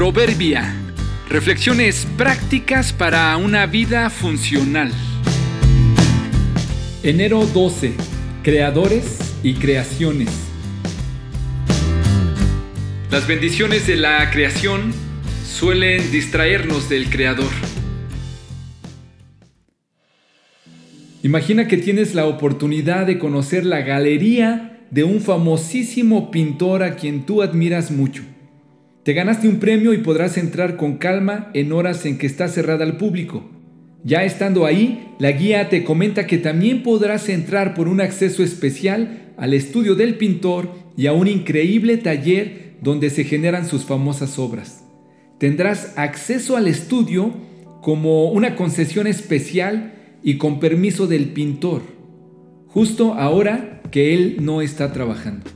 Proverbia. Reflexiones prácticas para una vida funcional. Enero 12. Creadores y creaciones. Las bendiciones de la creación suelen distraernos del Creador. Imagina que tienes la oportunidad de conocer la galería de un famosísimo pintor a quien tú admiras mucho. Te ganaste un premio y podrás entrar con calma en horas en que está cerrada al público. Ya estando ahí, la guía te comenta que también podrás entrar por un acceso especial al estudio del pintor y a un increíble taller donde se generan sus famosas obras. Tendrás acceso al estudio como una concesión especial y con permiso del pintor, justo ahora que él no está trabajando.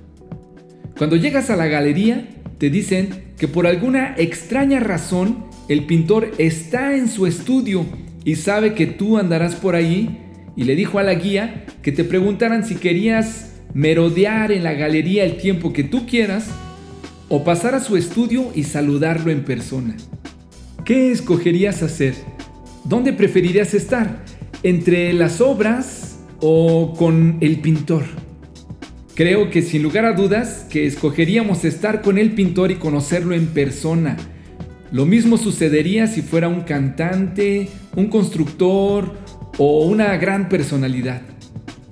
Cuando llegas a la galería, te dicen que por alguna extraña razón el pintor está en su estudio y sabe que tú andarás por ahí y le dijo a la guía que te preguntaran si querías merodear en la galería el tiempo que tú quieras o pasar a su estudio y saludarlo en persona. ¿Qué escogerías hacer? ¿Dónde preferirías estar? ¿Entre las obras o con el pintor? Creo que sin lugar a dudas que escogeríamos estar con el pintor y conocerlo en persona. Lo mismo sucedería si fuera un cantante, un constructor o una gran personalidad.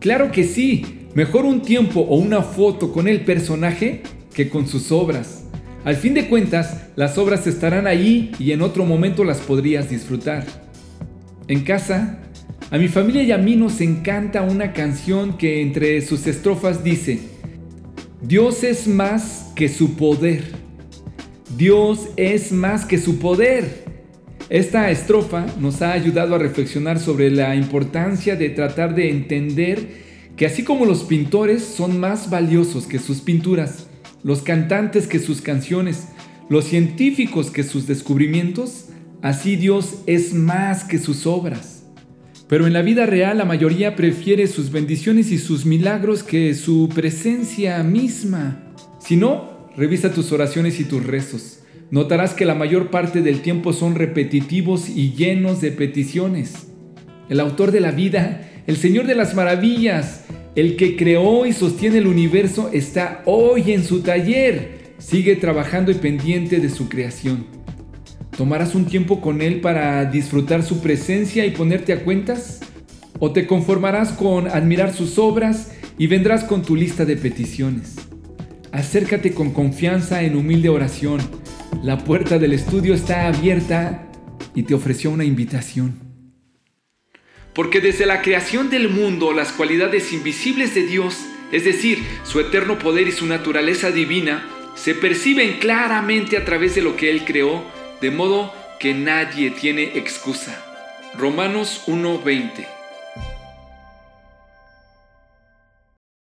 Claro que sí, mejor un tiempo o una foto con el personaje que con sus obras. Al fin de cuentas, las obras estarán ahí y en otro momento las podrías disfrutar. En casa, a mi familia y a mí nos encanta una canción que entre sus estrofas dice, Dios es más que su poder. Dios es más que su poder. Esta estrofa nos ha ayudado a reflexionar sobre la importancia de tratar de entender que así como los pintores son más valiosos que sus pinturas, los cantantes que sus canciones, los científicos que sus descubrimientos, así Dios es más que sus obras. Pero en la vida real la mayoría prefiere sus bendiciones y sus milagros que su presencia misma. Si no, revisa tus oraciones y tus rezos. Notarás que la mayor parte del tiempo son repetitivos y llenos de peticiones. El autor de la vida, el Señor de las maravillas, el que creó y sostiene el universo, está hoy en su taller. Sigue trabajando y pendiente de su creación. ¿Tomarás un tiempo con Él para disfrutar su presencia y ponerte a cuentas? ¿O te conformarás con admirar sus obras y vendrás con tu lista de peticiones? Acércate con confianza en humilde oración. La puerta del estudio está abierta y te ofreció una invitación. Porque desde la creación del mundo las cualidades invisibles de Dios, es decir, su eterno poder y su naturaleza divina, se perciben claramente a través de lo que Él creó de modo que nadie tiene excusa. Romanos 1:20